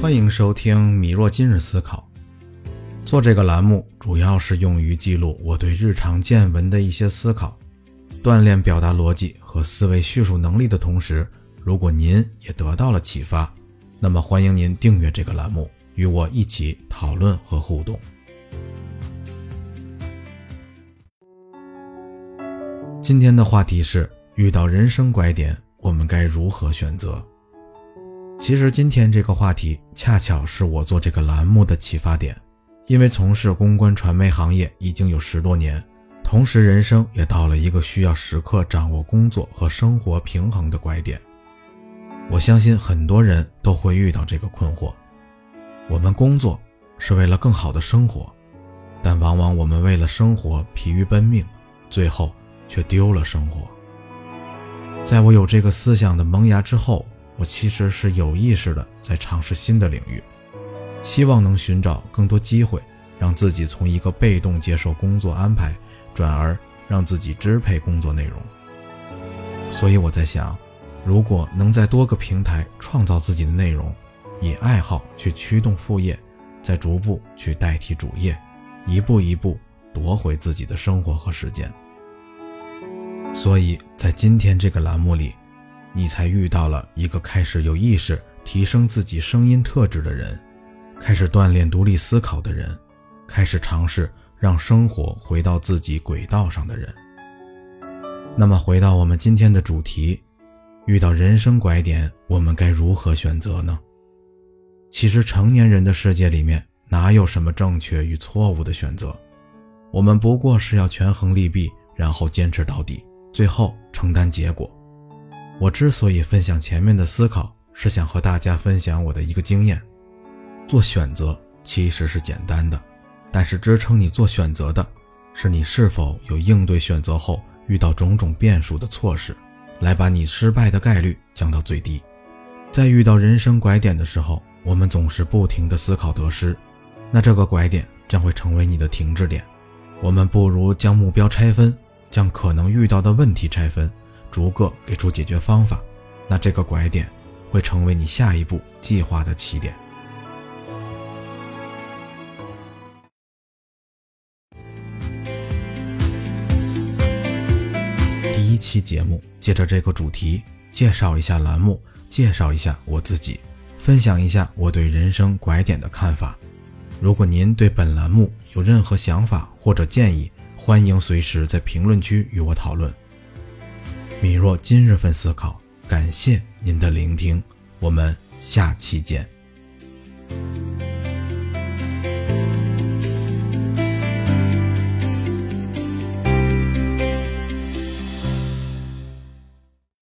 欢迎收听米若今日思考。做这个栏目主要是用于记录我对日常见闻的一些思考，锻炼表达逻辑和思维叙述能力的同时，如果您也得到了启发，那么欢迎您订阅这个栏目，与我一起讨论和互动。今天的话题是：遇到人生拐点，我们该如何选择？其实今天这个话题恰巧是我做这个栏目的启发点，因为从事公关传媒行业已经有十多年，同时人生也到了一个需要时刻掌握工作和生活平衡的拐点。我相信很多人都会遇到这个困惑：我们工作是为了更好的生活，但往往我们为了生活疲于奔命，最后却丢了生活。在我有这个思想的萌芽之后。我其实是有意识的在尝试新的领域，希望能寻找更多机会，让自己从一个被动接受工作安排，转而让自己支配工作内容。所以我在想，如果能在多个平台创造自己的内容，以爱好去驱动副业，再逐步去代替主业，一步一步夺回自己的生活和时间。所以在今天这个栏目里。你才遇到了一个开始有意识提升自己声音特质的人，开始锻炼独立思考的人，开始尝试让生活回到自己轨道上的人。那么，回到我们今天的主题，遇到人生拐点，我们该如何选择呢？其实，成年人的世界里面哪有什么正确与错误的选择？我们不过是要权衡利弊，然后坚持到底，最后承担结果。我之所以分享前面的思考，是想和大家分享我的一个经验：做选择其实是简单的，但是支撑你做选择的，是你是否有应对选择后遇到种种变数的措施，来把你失败的概率降到最低。在遇到人生拐点的时候，我们总是不停地思考得失，那这个拐点将会成为你的停滞点。我们不如将目标拆分，将可能遇到的问题拆分。逐个给出解决方法，那这个拐点会成为你下一步计划的起点。第一期节目，借着这个主题，介绍一下栏目，介绍一下我自己，分享一下我对人生拐点的看法。如果您对本栏目有任何想法或者建议，欢迎随时在评论区与我讨论。米若今日份思考，感谢您的聆听，我们下期见。